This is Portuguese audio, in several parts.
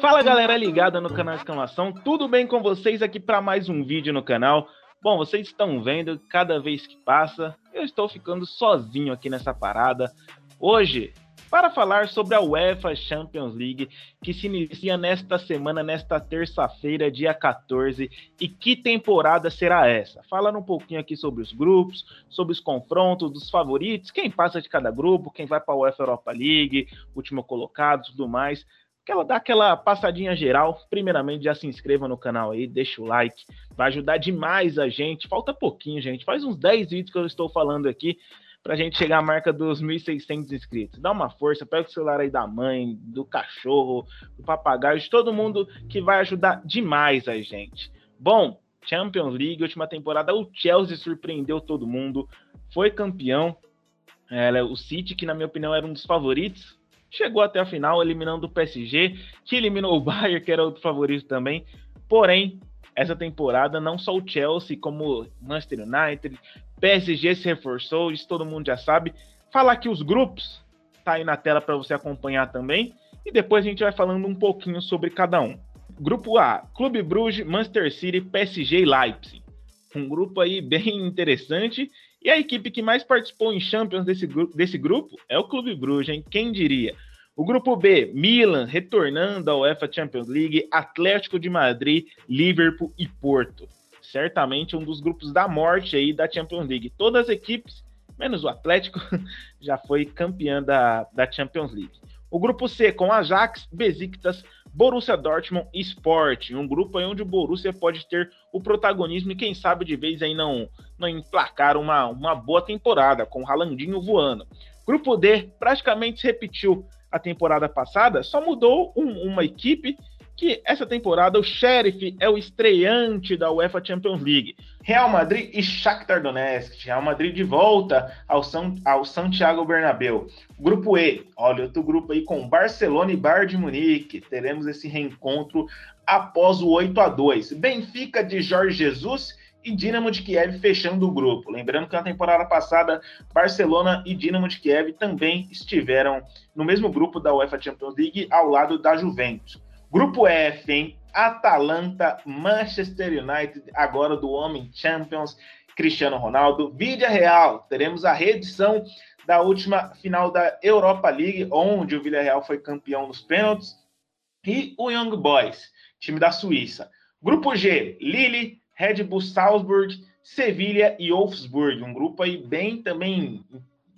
Fala galera ligada no canal Exclamação, tudo bem com vocês aqui para mais um vídeo no canal? Bom, vocês estão vendo, cada vez que passa, eu estou ficando sozinho aqui nessa parada. Hoje para falar sobre a UEFA Champions League, que se inicia nesta semana, nesta terça-feira, dia 14. E que temporada será essa? Falando um pouquinho aqui sobre os grupos, sobre os confrontos dos favoritos, quem passa de cada grupo, quem vai para a UEFA Europa League, último colocado, tudo mais. Aquela, dá aquela passadinha geral. Primeiramente, já se inscreva no canal aí, deixa o like, vai ajudar demais a gente. Falta pouquinho, gente. Faz uns 10 vídeos que eu estou falando aqui para a gente chegar à marca dos 1.600 inscritos. Dá uma força, pega o celular aí da mãe, do cachorro, do papagaio, de todo mundo que vai ajudar demais a gente. Bom, Champions League, última temporada, o Chelsea surpreendeu todo mundo, foi campeão. É, o City, que na minha opinião era um dos favoritos, chegou até a final, eliminando o PSG, que eliminou o Bayern, que era outro favorito também. Porém, essa temporada, não só o Chelsea, como Manchester United, PSG se reforçou, isso todo mundo já sabe. Falar aqui os grupos, tá aí na tela para você acompanhar também. E depois a gente vai falando um pouquinho sobre cada um. Grupo A, Clube Bruges, Manchester City, PSG e Leipzig. Um grupo aí bem interessante. E a equipe que mais participou em Champions desse, desse grupo é o Clube Bruges, hein? Quem diria? O grupo B, Milan retornando à UEFA Champions League, Atlético de Madrid, Liverpool e Porto certamente um dos grupos da morte aí da Champions League. Todas as equipes, menos o Atlético, já foi campeã da, da Champions League. O grupo C com Ajax, Besiktas, Borussia Dortmund e Sport, um grupo aí onde o Borussia pode ter o protagonismo e quem sabe de vez aí não não emplacar uma, uma boa temporada com o Ralandinho voando. Grupo D praticamente repetiu a temporada passada, só mudou um, uma equipe que essa temporada o Sheriff é o estreante da UEFA Champions League. Real Madrid e Shakhtar Donetsk. Real Madrid de volta ao, São, ao Santiago Bernabéu. Grupo E, olha, outro grupo aí com Barcelona e Bayern de Munique. Teremos esse reencontro após o 8 a 2 Benfica de Jorge Jesus e Dinamo de Kiev fechando o grupo. Lembrando que na temporada passada, Barcelona e Dinamo de Kiev também estiveram no mesmo grupo da UEFA Champions League ao lado da Juventus. Grupo F, hein? Atalanta, Manchester United, agora do Homem Champions, Cristiano Ronaldo. Vídea Real, teremos a reedição da última final da Europa League, onde o Villarreal foi campeão nos pênaltis. E o Young Boys, time da Suíça. Grupo G, Lille, Red Bull Salzburg, Sevilha e Wolfsburg. Um grupo aí bem também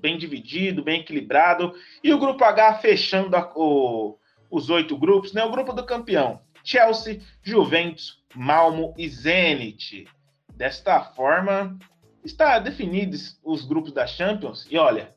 bem dividido, bem equilibrado. E o grupo H fechando a, o, os oito grupos, né? O grupo do campeão: Chelsea, Juventus, Malmo e Zenit. Desta forma, está definidos os grupos da Champions. E olha,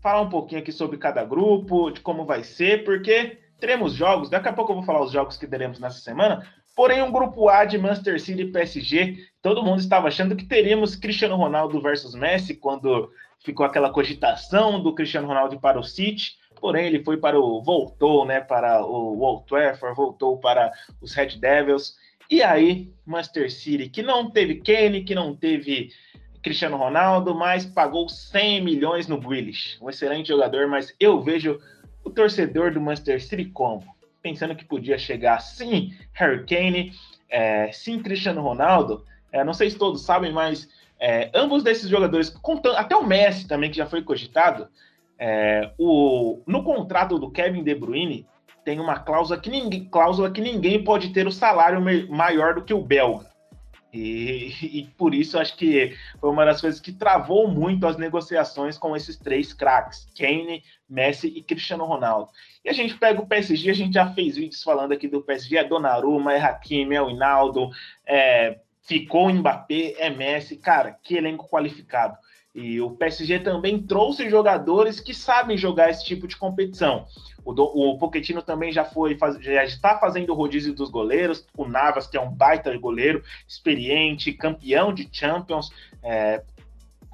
falar um pouquinho aqui sobre cada grupo, de como vai ser, porque teremos jogos. Daqui a pouco eu vou falar os jogos que teremos nessa semana. Porém, um grupo A de Manchester City e PSG, todo mundo estava achando que teríamos Cristiano Ronaldo versus Messi quando ficou aquela cogitação do Cristiano Ronaldo para o City porém ele foi para o voltou, né, para o Old Trafford, voltou para os Red Devils. E aí, Manchester City, que não teve Kane, que não teve Cristiano Ronaldo, mas pagou 100 milhões no Grealish. Um excelente jogador, mas eu vejo o torcedor do Manchester City como pensando que podia chegar sim Harry Kane, é, sim Cristiano Ronaldo. É, não sei se todos sabem, mas é, ambos desses jogadores, contando, até o Messi também, que já foi cogitado, é, o, no contrato do Kevin De Bruyne tem uma cláusula que ninguém, cláusula que ninguém pode ter o salário maior do que o belga. E, e, por isso acho que foi uma das coisas que travou muito as negociações com esses três craques, Kane, Messi e Cristiano Ronaldo. E a gente pega o PSG, a gente já fez vídeos falando aqui do PSG, é Donnarumma, é Hakimi, é o Hinaldo, é, ficou Mbappé, é Messi, cara, que elenco qualificado. E o PSG também trouxe jogadores que sabem jogar esse tipo de competição. O, do, o Pochettino também já foi já está fazendo o rodízio dos goleiros. O Navas, que é um baita goleiro, experiente, campeão de Champions é,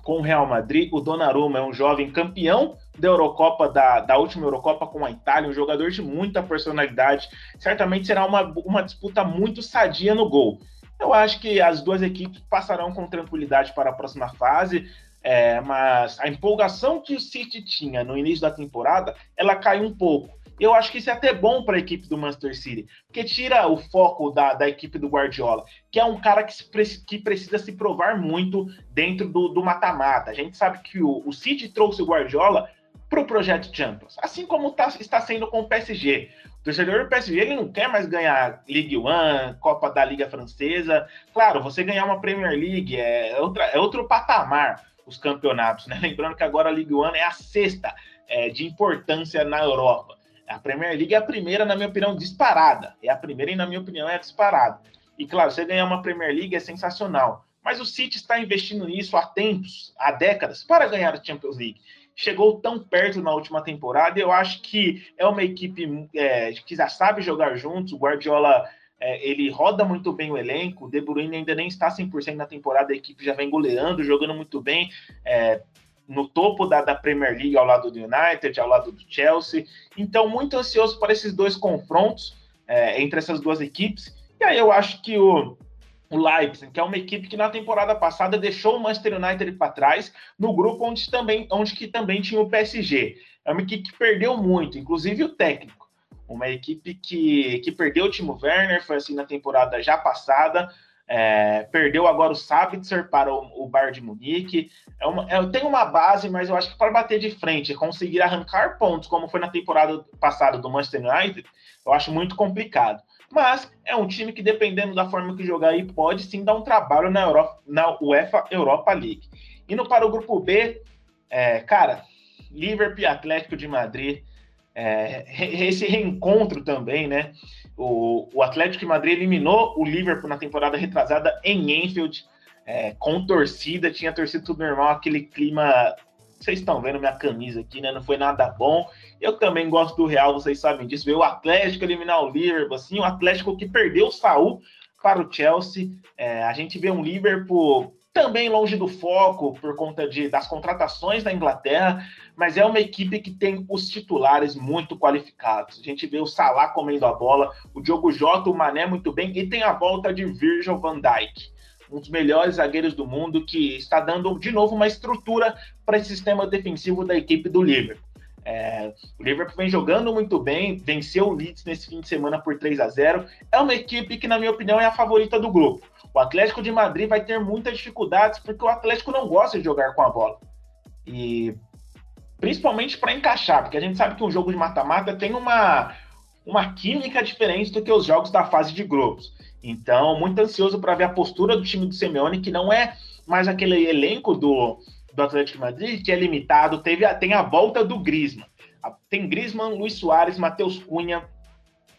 com o Real Madrid. O Donnarumma é um jovem campeão da Eurocopa, da, da última Eurocopa com a Itália, um jogador de muita personalidade. Certamente será uma, uma disputa muito sadia no gol. Eu acho que as duas equipes passarão com tranquilidade para a próxima fase é, mas a empolgação que o City tinha no início da temporada, ela caiu um pouco. Eu acho que isso é até bom para a equipe do Manchester City, porque tira o foco da, da equipe do Guardiola, que é um cara que, se, que precisa se provar muito dentro do mata-mata. A gente sabe que o, o City trouxe o Guardiola para o projeto Champions, assim como tá, está sendo com o PSG. O torcedor do PSG ele não quer mais ganhar Ligue 1, Copa da Liga Francesa. Claro, você ganhar uma Premier League é, outra, é outro patamar os campeonatos, né? Lembrando que agora a Ligue 1 é a sexta é, de importância na Europa. A Premier League é a primeira, na minha opinião, disparada. É a primeira e, na minha opinião, é disparada. E, claro, você ganhar uma Premier League é sensacional. Mas o City está investindo nisso há tempos, há décadas, para ganhar a Champions League. Chegou tão perto na última temporada, eu acho que é uma equipe é, que já sabe jogar juntos. O Guardiola é, ele roda muito bem o elenco. O De Bruyne ainda nem está 100% na temporada, a equipe já vem goleando, jogando muito bem. É, no topo da, da, Premier League ao lado do United, ao lado do Chelsea. Então, muito ansioso para esses dois confrontos é, entre essas duas equipes. E aí eu acho que o, o Leipzig, que é uma equipe que na temporada passada deixou o Manchester United para trás, no grupo onde, também, onde que também tinha o PSG. É uma equipe que perdeu muito, inclusive o técnico. Uma equipe que, que perdeu o Timo Werner, foi assim na temporada já passada, é, perdeu agora o Sabitzer para o, o Bayern de Munique. É uma, é, tem uma base, mas eu acho que para bater de frente, conseguir arrancar pontos, como foi na temporada passada do Manchester United, eu acho muito complicado. Mas é um time que, dependendo da forma que jogar aí, pode sim dar um trabalho na, Europa, na UEFA Europa League. Indo para o grupo B, é, cara, Liverpool e Atlético de Madrid. É, esse reencontro também, né? O, o Atlético de Madrid eliminou o Liverpool na temporada retrasada em Enfield, é, com torcida, tinha torcida tudo normal, aquele clima. Vocês estão vendo minha camisa aqui, né? Não foi nada bom. Eu também gosto do Real, vocês sabem disso. Ver o Atlético eliminar o Liverpool, assim, o Atlético que perdeu o Saul para o Chelsea. É, a gente vê um Liverpool também longe do foco por conta de, das contratações da Inglaterra, mas é uma equipe que tem os titulares muito qualificados. A gente vê o Salah comendo a bola, o Diogo Jota, o Mané muito bem, e tem a volta de Virgil van Dijk, um dos melhores zagueiros do mundo, que está dando de novo uma estrutura para esse sistema defensivo da equipe do Liverpool. É, o Liverpool vem jogando muito bem, venceu o Leeds nesse fim de semana por 3 a 0 É uma equipe que, na minha opinião, é a favorita do grupo. O Atlético de Madrid vai ter muitas dificuldades porque o Atlético não gosta de jogar com a bola. E principalmente para encaixar, porque a gente sabe que um jogo de mata-mata tem uma, uma química diferente do que os jogos da fase de grupos. Então, muito ansioso para ver a postura do time do Simeone, que não é mais aquele elenco do, do Atlético Madrid, que é limitado. Teve tem a volta do Griezmann. Tem Griezmann, Luiz Soares, Matheus Cunha,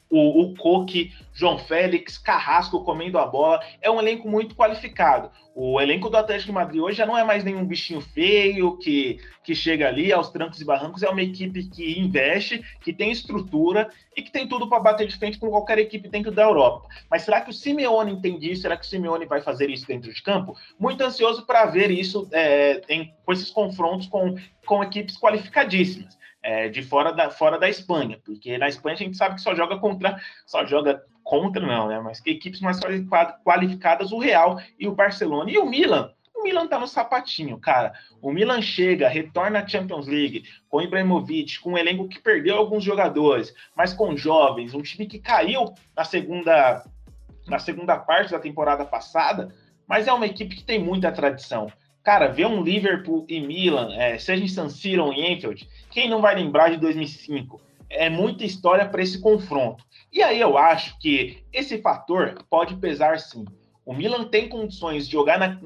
o, o Coque, João Félix, Carrasco comendo a bola. É um elenco muito qualificado. O elenco do Atlético de Madrid hoje já não é mais nenhum bichinho feio que, que chega ali aos trancos e barrancos. É uma equipe que investe, que tem estrutura e que tem tudo para bater de frente com qualquer equipe dentro da Europa. Mas será que o Simeone entende isso? Será que o Simeone vai fazer isso dentro de campo? Muito ansioso para ver isso é, em, com esses confrontos com, com equipes qualificadíssimas é, de fora da, fora da Espanha, porque na Espanha a gente sabe que só joga contra, só joga contra não, né? Mas que equipes mais qualificadas, o Real e o Barcelona. E o Milan, o Milan tá no sapatinho, cara. O Milan chega, retorna à Champions League com Ibrahimovic, com um elenco que perdeu alguns jogadores, mas com jovens, um time que caiu na segunda na segunda parte da temporada passada, mas é uma equipe que tem muita tradição. Cara, ver um Liverpool e Milan, é, seja em San Siro ou em Enfield, quem não vai lembrar de 2005? É muita história para esse confronto. E aí eu acho que esse fator pode pesar sim. O Milan tem condições de jogar na,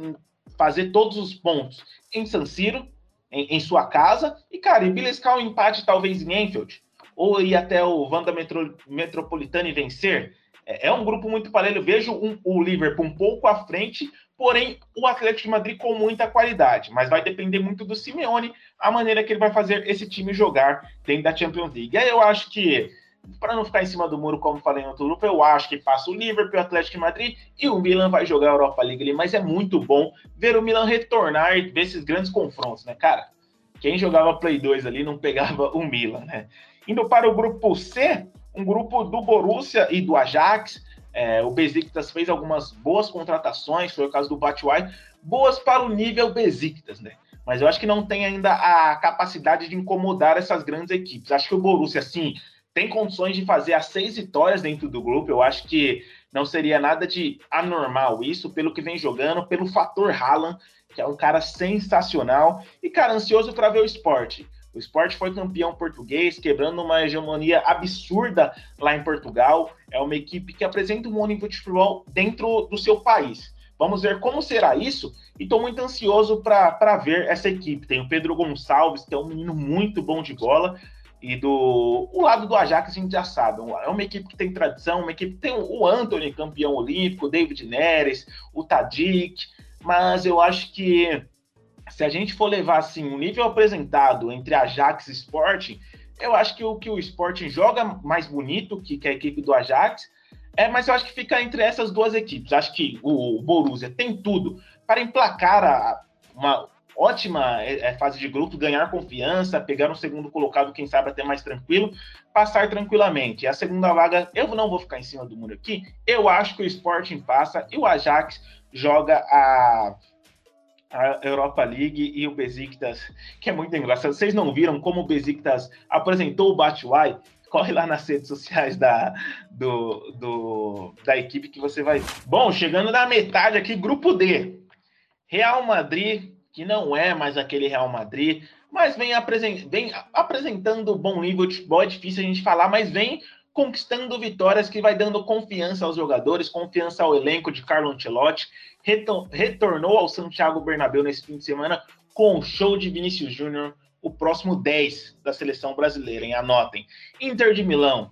fazer todos os pontos em San Siro, em, em, sua casa, e, cara, e beliscar um empate talvez em Enfield, ou ir até o Wanda Metro, Metropolitano e vencer. É, é um grupo muito parelho. Vejo um, o Liverpool um pouco à frente, porém o Atlético de Madrid com muita qualidade, mas vai depender muito do Simeone, a maneira que ele vai fazer esse time jogar dentro da Champions League. E aí eu acho que, para não ficar em cima do muro, como falei no outro grupo, eu acho que passa o Liverpool, o Atlético de Madrid e o Milan vai jogar a Europa League ali, mas é muito bom ver o Milan retornar e ver esses grandes confrontos, né, cara? Quem jogava Play 2 ali não pegava o Milan, né? Indo para o grupo C, um grupo do Borussia e do Ajax, é, o Besiktas fez algumas boas contratações, foi o caso do Batshuayi, boas para o nível Besiktas, né? mas eu acho que não tem ainda a capacidade de incomodar essas grandes equipes. Acho que o Borussia, sim, tem condições de fazer as seis vitórias dentro do grupo. Eu acho que não seria nada de anormal isso, pelo que vem jogando, pelo fator Haaland, que é um cara sensacional. E, cara, ansioso para ver o esporte. O esporte foi campeão português, quebrando uma hegemonia absurda lá em Portugal. É uma equipe que apresenta um nível de futebol dentro do seu país. Vamos ver como será isso. E estou muito ansioso para ver essa equipe. Tem o Pedro Gonçalves, que é um menino muito bom de bola. E do o lado do Ajax a gente já sabe, é uma equipe que tem tradição, uma equipe que tem o Anthony, campeão olímpico, o David Neres, o Tadic, mas eu acho que se a gente for levar assim o nível apresentado entre Ajax e Sporting, eu acho que o que o Sporting joga mais bonito que, que a equipe do Ajax, é, mas eu acho que fica entre essas duas equipes. Acho que o Borussia tem tudo para emplacar a, uma ótima é, é, fase de grupo, ganhar confiança, pegar um segundo colocado, quem sabe até mais tranquilo, passar tranquilamente. A segunda vaga, eu não vou ficar em cima do muro aqui, eu acho que o Sporting passa e o Ajax joga a, a Europa League e o Besiktas, que é muito engraçado. Vocês não viram como o Besiktas apresentou o Batshuayi? Corre lá nas redes sociais da, do, do, da equipe que você vai. Bom, chegando na metade aqui, grupo D. Real Madrid, que não é mais aquele Real Madrid, mas vem, apresen vem apresentando bom nível de futebol. É difícil a gente falar, mas vem conquistando vitórias que vai dando confiança aos jogadores, confiança ao elenco de Carlo Ancelotti. Retor retornou ao Santiago Bernabéu nesse fim de semana com o show de Vinícius Júnior, o próximo 10 da seleção brasileira, hein? Anotem. Inter de Milão,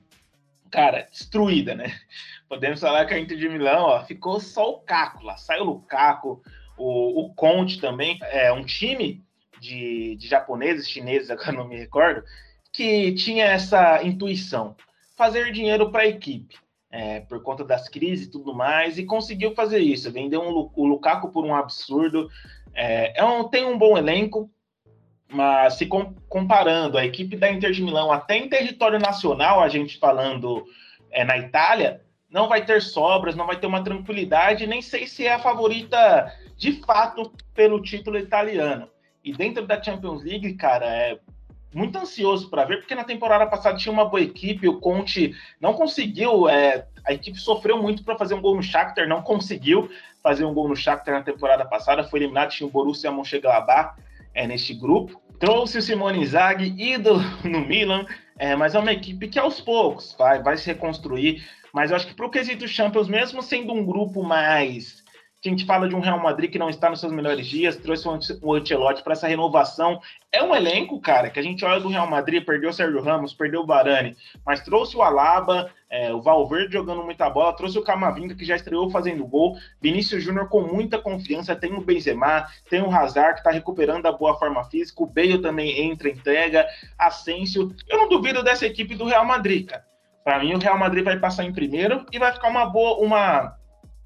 cara, destruída, né? Podemos falar que a Inter de Milão ó, ficou só o Caco lá. Saiu o Lukaku, o, o Conte também, é um time de, de japoneses, chineses, agora não me recordo, que tinha essa intuição, fazer dinheiro para a equipe, é, por conta das crises e tudo mais, e conseguiu fazer isso, vendeu um, o Lukaku por um absurdo, é, é um, tem um bom elenco, mas se com, comparando a equipe da Inter de Milão até em território nacional, a gente falando é, na Itália, não vai ter sobras, não vai ter uma tranquilidade, nem sei se é a favorita de fato pelo título italiano. E dentro da Champions League, cara, é muito ansioso para ver, porque na temporada passada tinha uma boa equipe, o Conte não conseguiu, é, a equipe sofreu muito para fazer um gol no Shakhtar, não conseguiu fazer um gol no Shakhtar na temporada passada, foi eliminado, tinha o Borussia Mönchengladbach é, neste grupo. Trouxe o Simone Inzaghi, ídolo no Milan, é, mas é uma equipe que aos poucos vai, vai se reconstruir, mas eu acho que para o quesito Champions, mesmo sendo um grupo mais. A gente fala de um Real Madrid que não está nos seus melhores dias, trouxe o Ancelotti para essa renovação. É um elenco, cara, que a gente olha do Real Madrid, perdeu o Sérgio Ramos, perdeu o Varane, mas trouxe o Alaba, é, o Valverde jogando muita bola, trouxe o Camavinga, que já estreou fazendo gol, Vinícius Júnior com muita confiança, tem o Benzema, tem o Hazard, que está recuperando a boa forma física, o Bale também entra, entrega, Asensio. Eu não duvido dessa equipe do Real Madrid, cara. Para mim, o Real Madrid vai passar em primeiro e vai ficar uma boa, uma,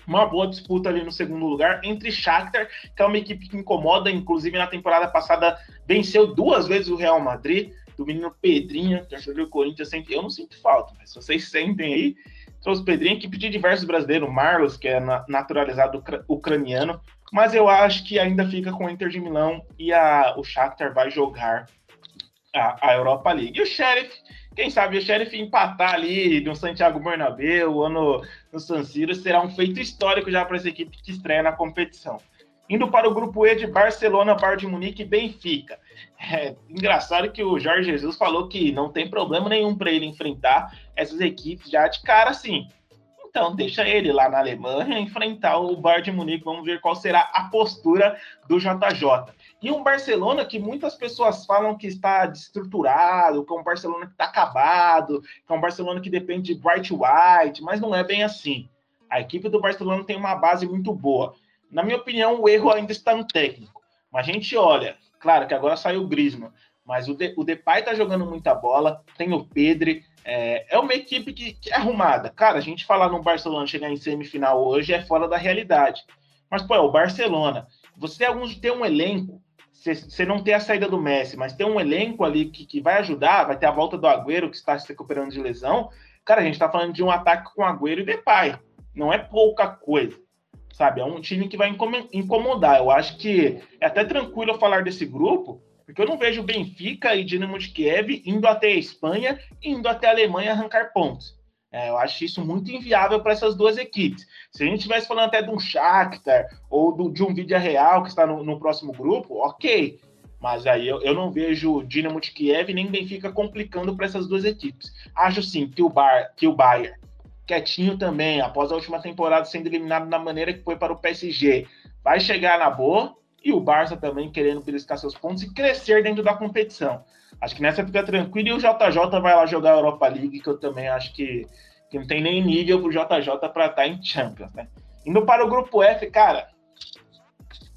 uma boa disputa ali no segundo lugar entre Shakhtar, que é uma equipe que incomoda, inclusive na temporada passada venceu duas vezes o Real Madrid, do menino Pedrinho, torcedor do Corinthians, sempre, eu não sinto falta, mas vocês sentem aí, trouxe o Pedrinho, equipe de diversos brasileiros, Marlos, que é naturalizado ucraniano, mas eu acho que ainda fica com o Inter de Milão e a, o Shakhtar vai jogar a, a Europa League. E o Sheriff quem sabe o Sheriff empatar ali no Santiago Bernabéu ou no, no San Siro será um feito histórico já para essa equipe que estreia na competição. Indo para o grupo E de Barcelona, Bayern de Munique e Benfica. É engraçado que o Jorge Jesus falou que não tem problema nenhum para ele enfrentar essas equipes já de cara assim. Então, deixa ele lá na Alemanha enfrentar o Bayern de Munique. Vamos ver qual será a postura do JJ. E um Barcelona que muitas pessoas falam que está destruturado, que é um Barcelona que está acabado, que é um Barcelona que depende de Bright White, mas não é bem assim. A equipe do Barcelona tem uma base muito boa. Na minha opinião, o erro ainda está no técnico. Mas a gente olha, claro que agora saiu o Griezmann, mas o, De, o Depay está jogando muita bola, tem o Pedri, é, é uma equipe que, que, é arrumada. Cara, a gente falar no Barcelona chegar em semifinal hoje é fora da realidade. Mas, pô, é o Barcelona. Você alguns tem um elenco você não ter a saída do Messi, mas ter um elenco ali que, que vai ajudar, vai ter a volta do Agüero, que está se recuperando de lesão, cara, a gente está falando de um ataque com Agüero e Depay. Não é pouca coisa. sabe? É um time que vai incomodar. Eu acho que é até tranquilo falar desse grupo, porque eu não vejo Benfica e Dinamo de Kiev indo até a Espanha indo até a Alemanha arrancar pontos. É, eu acho isso muito inviável para essas duas equipes. Se a gente estivesse falando até de um Shakhtar ou do, de um Vídeo Real que está no, no, próximo grupo, ok. Mas aí eu, eu não vejo Dinamo de Kiev nem Benfica complicando para essas duas equipes. Acho sim que o, Bar, que o Bayern quietinho também, após a última temporada sendo eliminado da maneira que foi para o PSG, vai chegar na boa, e o Barça também querendo beliscar seus pontos e crescer dentro da competição. Acho que nessa fica tranquilo e o JJ vai lá jogar a Europa League, que eu também acho que, que não tem nem nível pro JJ para estar tá em Champions, né? Indo para o grupo F, cara,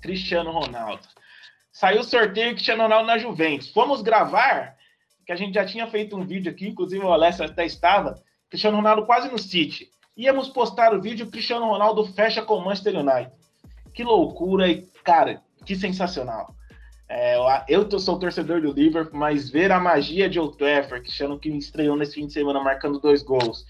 Cristiano Ronaldo. Saiu o sorteio Cristiano Ronaldo na Juventus. Fomos gravar, que a gente já tinha feito um vídeo aqui, inclusive o Alessio até estava, Cristiano Ronaldo quase no City. Íamos postar o vídeo, Cristiano Ronaldo fecha com o Manchester United. Que loucura e, cara, que sensacional. É, eu sou torcedor do Liverpool, mas ver a magia de Old Trafford, Cristiano que estreou nesse fim de semana marcando dois gols,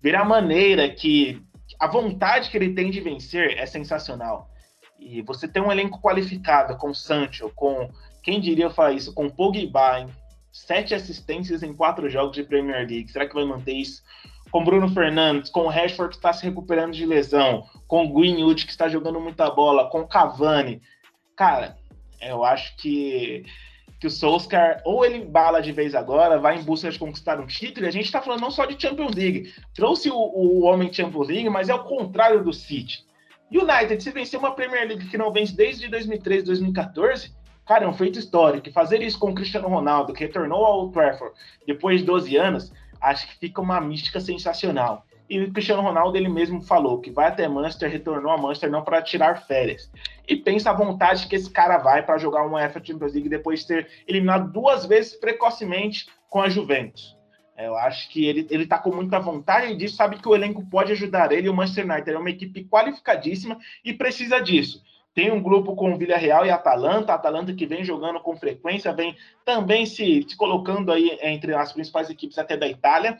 ver a maneira que a vontade que ele tem de vencer é sensacional. E você tem um elenco qualificado com Sancho, com quem diria falar isso, com Pogba, sete assistências em quatro jogos de Premier League. Será que vai manter isso? Com Bruno Fernandes, com o Rashford que está se recuperando de lesão, com o Greenwood que está jogando muita bola, com Cavani. Cara, eu acho que, que o Solskjaer ou ele bala de vez agora, vai em busca de conquistar um título, e a gente está falando não só de Champions League. Trouxe o, o homem Champions League, mas é o contrário do City. United, se vencer uma Premier League que não vence desde 2013, 2014, Cara, é um feito histórico. Fazer isso com o Cristiano Ronaldo, que retornou ao Trafford depois de 12 anos, acho que fica uma mística sensacional. E o Cristiano Ronaldo ele mesmo falou que vai até Manchester, retornou a Manchester não para tirar férias. E pensa a vontade que esse cara vai para jogar uma UEFA Champions League depois de ter eliminado duas vezes precocemente com a Juventus. É, eu acho que ele, ele tá com muita vontade disso, sabe que o elenco pode ajudar ele. O Manchester United é uma equipe qualificadíssima e precisa disso. Tem um grupo com Villarreal e Atalanta, Atalanta que vem jogando com frequência, vem também se, se colocando aí entre as principais equipes até da Itália.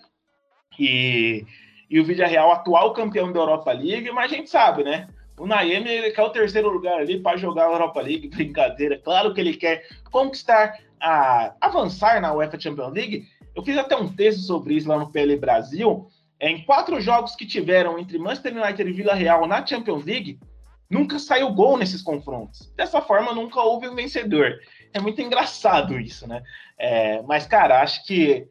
E, e o Villarreal, atual campeão da Europa League, mas a gente sabe, né? O Naemi ele quer o terceiro lugar ali para jogar a Europa League, brincadeira. Claro que ele quer conquistar, a, avançar na UEFA Champions League. Eu fiz até um texto sobre isso lá no PL Brasil. Em quatro jogos que tiveram entre Manchester United e Vila Real na Champions League, nunca saiu gol nesses confrontos. Dessa forma, nunca houve um vencedor. É muito engraçado isso, né? É, mas, cara, acho que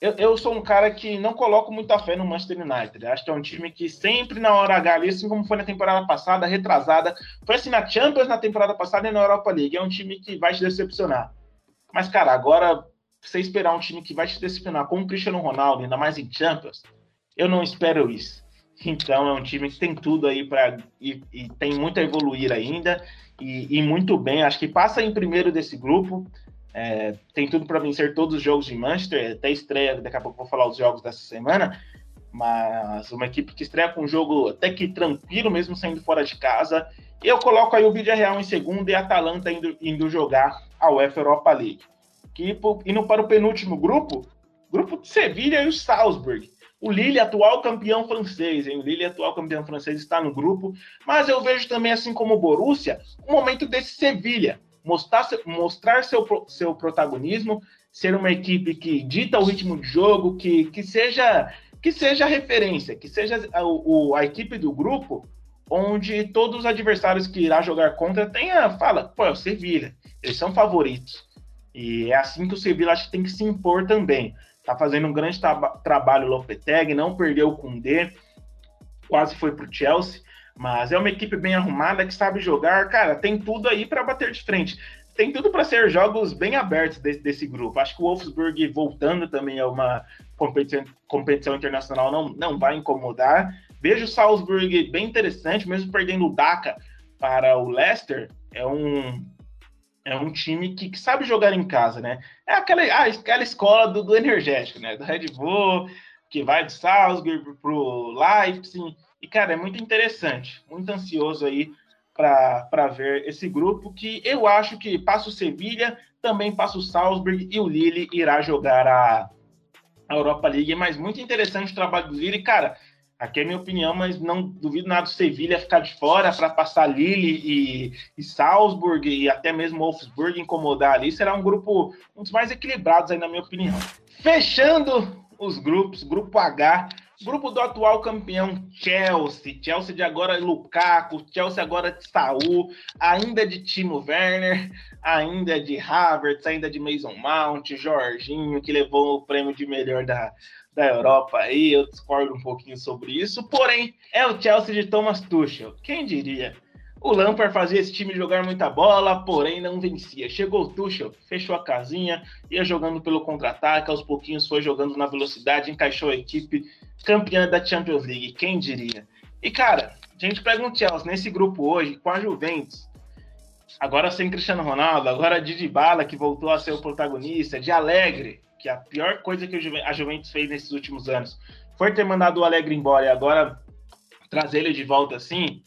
eu, eu, sou um cara que não coloco muita fé no Manchester United. Acho que é um time que sempre na hora H, assim como foi na temporada passada, retrasada, foi assim na Champions na temporada passada e na Europa League. É um time que vai te decepcionar. Mas, cara, agora você esperar um time que vai te decepcionar com o Cristiano Ronaldo, ainda mais em Champions, eu não espero isso. Então é um time que tem tudo aí para e, e, tem muito a evoluir ainda e, e, muito bem. Acho que passa em primeiro desse grupo. É, tem tudo para vencer todos os jogos de Manchester. Até estreia, daqui a pouco vou falar os jogos dessa semana. Mas uma equipe que estreia com um jogo até que tranquilo, mesmo saindo fora de casa. Eu coloco aí o Vídeo Real em segundo e a Atalanta indo, indo jogar a UEFA Europa League. Que, indo para o penúltimo grupo, grupo de Sevilha e o Salzburg. O Lille, atual campeão francês, hein? O Lille, atual campeão francês, está no grupo. Mas eu vejo também, assim como o Borussia, um momento desse Sevilha. Mostrar, mostrar seu, seu protagonismo, ser uma equipe que dita o ritmo de jogo, que, que seja que seja a referência, que seja a, o, a equipe do grupo onde todos os adversários que irá jogar contra tenha fala, pô, é o Sevilha, eles são favoritos. E é assim que o Sevilha acho que tem que se impor também. Tá fazendo um grande tra trabalho o Lopetegui, não perdeu o Kundê, quase foi pro Chelsea, mas é uma equipe bem arrumada que sabe jogar, cara, tem tudo aí para bater de frente. Tem tudo para ser jogos bem abertos desse, desse, grupo. Acho que o Wolfsburg voltando também a uma competição, competição internacional não, não vai incomodar. Vejo o Salzburg bem interessante, mesmo perdendo o Daka para o Leicester, é um, é um time que, que, sabe jogar em casa, né? É aquela, ah, aquela escola do, do, energético, né? Do Red Bull, que vai do Salzburg pro Leipzig. E, cara, é muito interessante. Muito ansioso aí para ver esse grupo que eu acho que passa o Sevilha, também passa o Salzburg e o Lille irá jogar a, a Europa League. Mas muito interessante o trabalho do Lille. Cara, Aqui é minha opinião, mas não duvido nada do Sevilha ficar de fora para passar Lille e, e, Salzburg e até mesmo Wolfsburg incomodar ali. Será um grupo um dos mais equilibrados aí, na minha opinião. Fechando os grupos, grupo H, grupo do atual campeão Chelsea, Chelsea de agora Lukaku, Chelsea agora de Saul, ainda de Timo Werner, ainda de Havertz, ainda de Mason Mount, Jorginho, que levou o prêmio de melhor da, da Europa aí, eu discordo um pouquinho sobre isso, porém, é o Chelsea de Thomas Tuchel, quem diria? O Lampard fazia esse time jogar muita bola, porém não vencia. Chegou o Tuchel, fechou a casinha, ia jogando pelo contra-ataque, aos pouquinhos foi jogando na velocidade, encaixou a equipe campeã da Champions League, quem diria? E cara, a gente pega um Chelsea nesse grupo hoje com a Juventus, agora sem Cristiano Ronaldo, agora de Dybala que voltou a ser o protagonista, de Alegre, que a pior coisa que a Juventus fez nesses últimos anos foi ter mandado o Alegre embora e agora trazer ele de volta assim,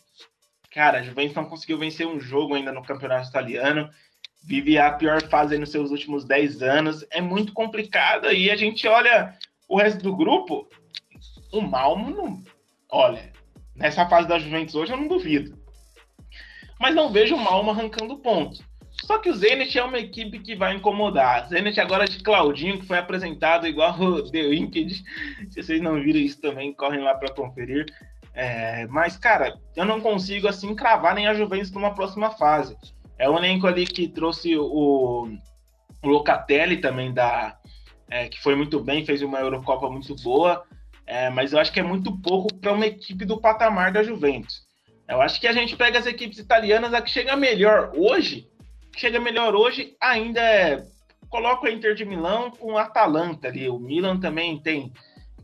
cara, a Juventus não conseguiu vencer um jogo ainda no campeonato italiano, vive a pior fase nos seus últimos 10 anos, é muito complicado e a gente olha o resto do grupo, o Malmo não. Olha, nessa fase da Juventus hoje eu não duvido. Mas não vejo o Malmo arrancando ponto. Só que o Zenit é uma equipe que vai incomodar. Zenit agora de Claudinho, que foi apresentado igual o The Winked. Se vocês não viram isso também, correm lá para conferir. É, mas, cara, eu não consigo assim cravar nem a Juventus numa próxima fase. É o elenco ali que trouxe o, o Locatelli também da é, que foi muito bem, fez uma Eurocopa muito boa. É, mas eu acho que é muito pouco para uma equipe do patamar da Juventus. Eu acho que a gente pega as equipes italianas, a que chega melhor hoje chega melhor hoje ainda é. Coloca o Inter de Milão com o Atalanta ali. O Milan também tem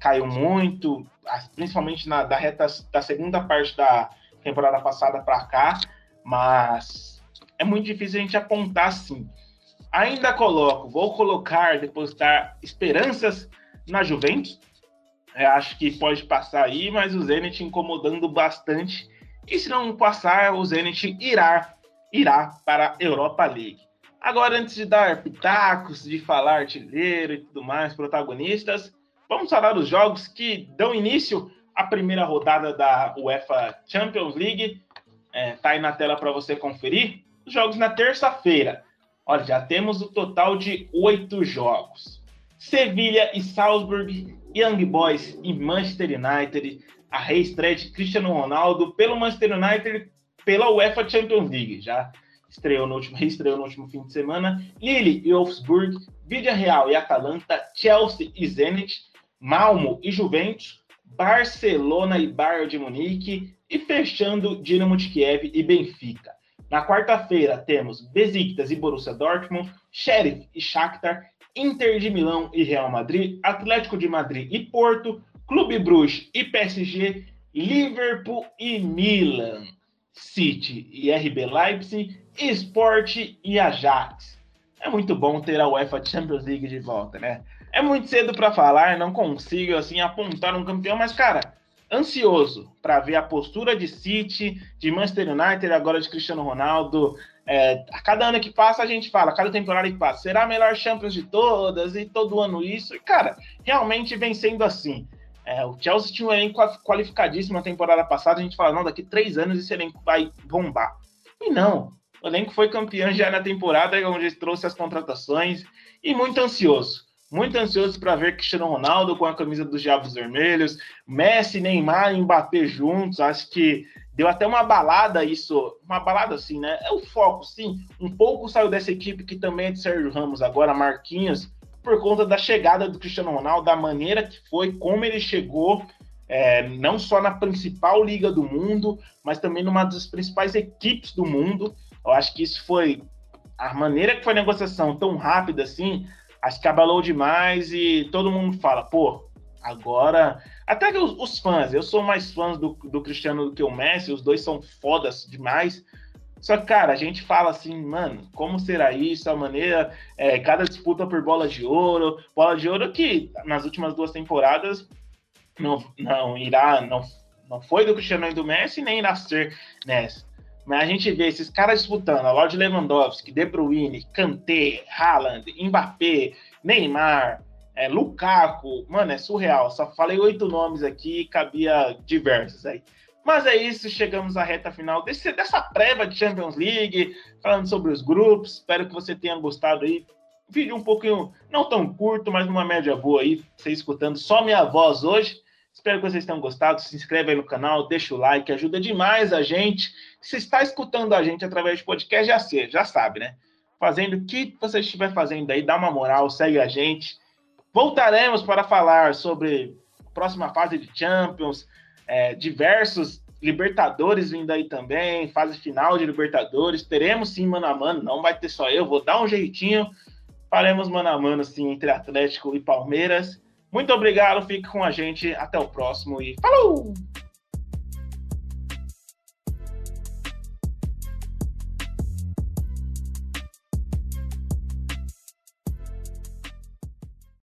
caiu muito, principalmente na da reta da segunda parte da temporada passada para cá, mas é muito difícil a gente apontar assim. Ainda coloco, vou colocar, depositar esperanças na Juventus. Eu acho que pode passar aí, mas o Zenit incomodando bastante. E se não passar, o Zenit irá irá para a Europa League. Agora, antes de dar pitacos, de falar artilheiro e tudo mais, protagonistas, vamos falar dos jogos que dão início à primeira rodada da UEFA Champions League. É, tá aí na tela para você conferir. Os jogos na terça-feira. Olha, já temos o total de oito jogos. Sevilha e Salzburg, Young Boys e Manchester United. A reestreia de Cristiano Ronaldo pelo Manchester United pela UEFA Champions League. Já estreou no último, reestreou no último fim de semana. Lille e Wolfsburg, Vídea Real e Atalanta, Chelsea e Zenit, Malmo e Juventus, Barcelona e Bayern de Munique e fechando Dinamo de Kiev e Benfica. Na quarta-feira temos Besiktas e Borussia Dortmund, Sheriff e Shakhtar, Inter de Milão e Real Madrid, Atlético de Madrid e Porto, Clube Bruges e PSG, Liverpool e Milan. City e RB Leipzig, Sport e Ajax. É muito bom ter a UEFA Champions League de volta, né? É muito cedo para falar, não consigo assim apontar um campeão, mas cara, ansioso para ver a postura de City, de Manchester United, agora de Cristiano Ronaldo. É, a cada ano que passa a gente fala, a cada temporada que passa, será a melhor Champions de todas e todo ano isso. E cara, realmente vem sendo assim. É, o Chelsea tinha um elenco qualificadíssimo na temporada passada. A gente fala, não, daqui três anos esse elenco vai bombar. E não. O elenco foi campeão já na temporada, onde trouxe as contratações. E muito ansioso. Muito ansioso para ver Cristiano Ronaldo com a camisa dos Diabos Vermelhos, Messi, Neymar e Mbappé juntos. Acho que deu até uma balada isso, uma balada assim, né? É o foco, sim. Um pouco saiu dessa equipe que também é de Sérgio Ramos, agora Marquinhos, por conta da chegada do Cristiano Ronaldo, da maneira que foi, como ele chegou, é, não só na principal liga do mundo, mas também numa das principais equipes do mundo. Eu acho que isso foi a maneira que foi a negociação tão rápida assim, acho que abalou demais e todo mundo fala, pô, agora. Até que os, os fãs, eu sou mais fã do, do Cristiano do que o Messi, os dois são fodas demais. Só que, cara, a gente fala assim, mano, como será isso? A maneira, é, cada disputa por bola de ouro, bola de ouro que nas últimas duas temporadas não, não irá, não, não foi do Cristiano e do Messi, nem irá ser nessa. Mas a gente vê esses caras disputando, a Lord Lewandowski, De Bruyne, Kanté, Haaland, Mbappé, Neymar, é, Lukaku, mano, é surreal. Só falei oito nomes aqui, cabia diversos aí. Mas é isso, chegamos à reta final desse, dessa prévia de Champions League, falando sobre os grupos. Espero que você tenha gostado aí. Vídeo um pouquinho, não tão curto, mas numa média boa aí, você escutando só minha voz hoje. Espero que vocês tenham gostado. Se inscreve aí no canal, deixa o like, ajuda demais a gente. Se está escutando a gente através de podcast, já sei, já sabe, né? Fazendo o que você estiver fazendo aí, dá uma moral, segue a gente. Voltaremos para falar sobre a próxima fase de Champions, é, diversos Libertadores vindo aí também, fase final de Libertadores. Teremos sim mano a mano, não vai ter só eu, vou dar um jeitinho. Faremos mano a mano sim entre Atlético e Palmeiras. Muito obrigado, fique com a gente, até o próximo e falou!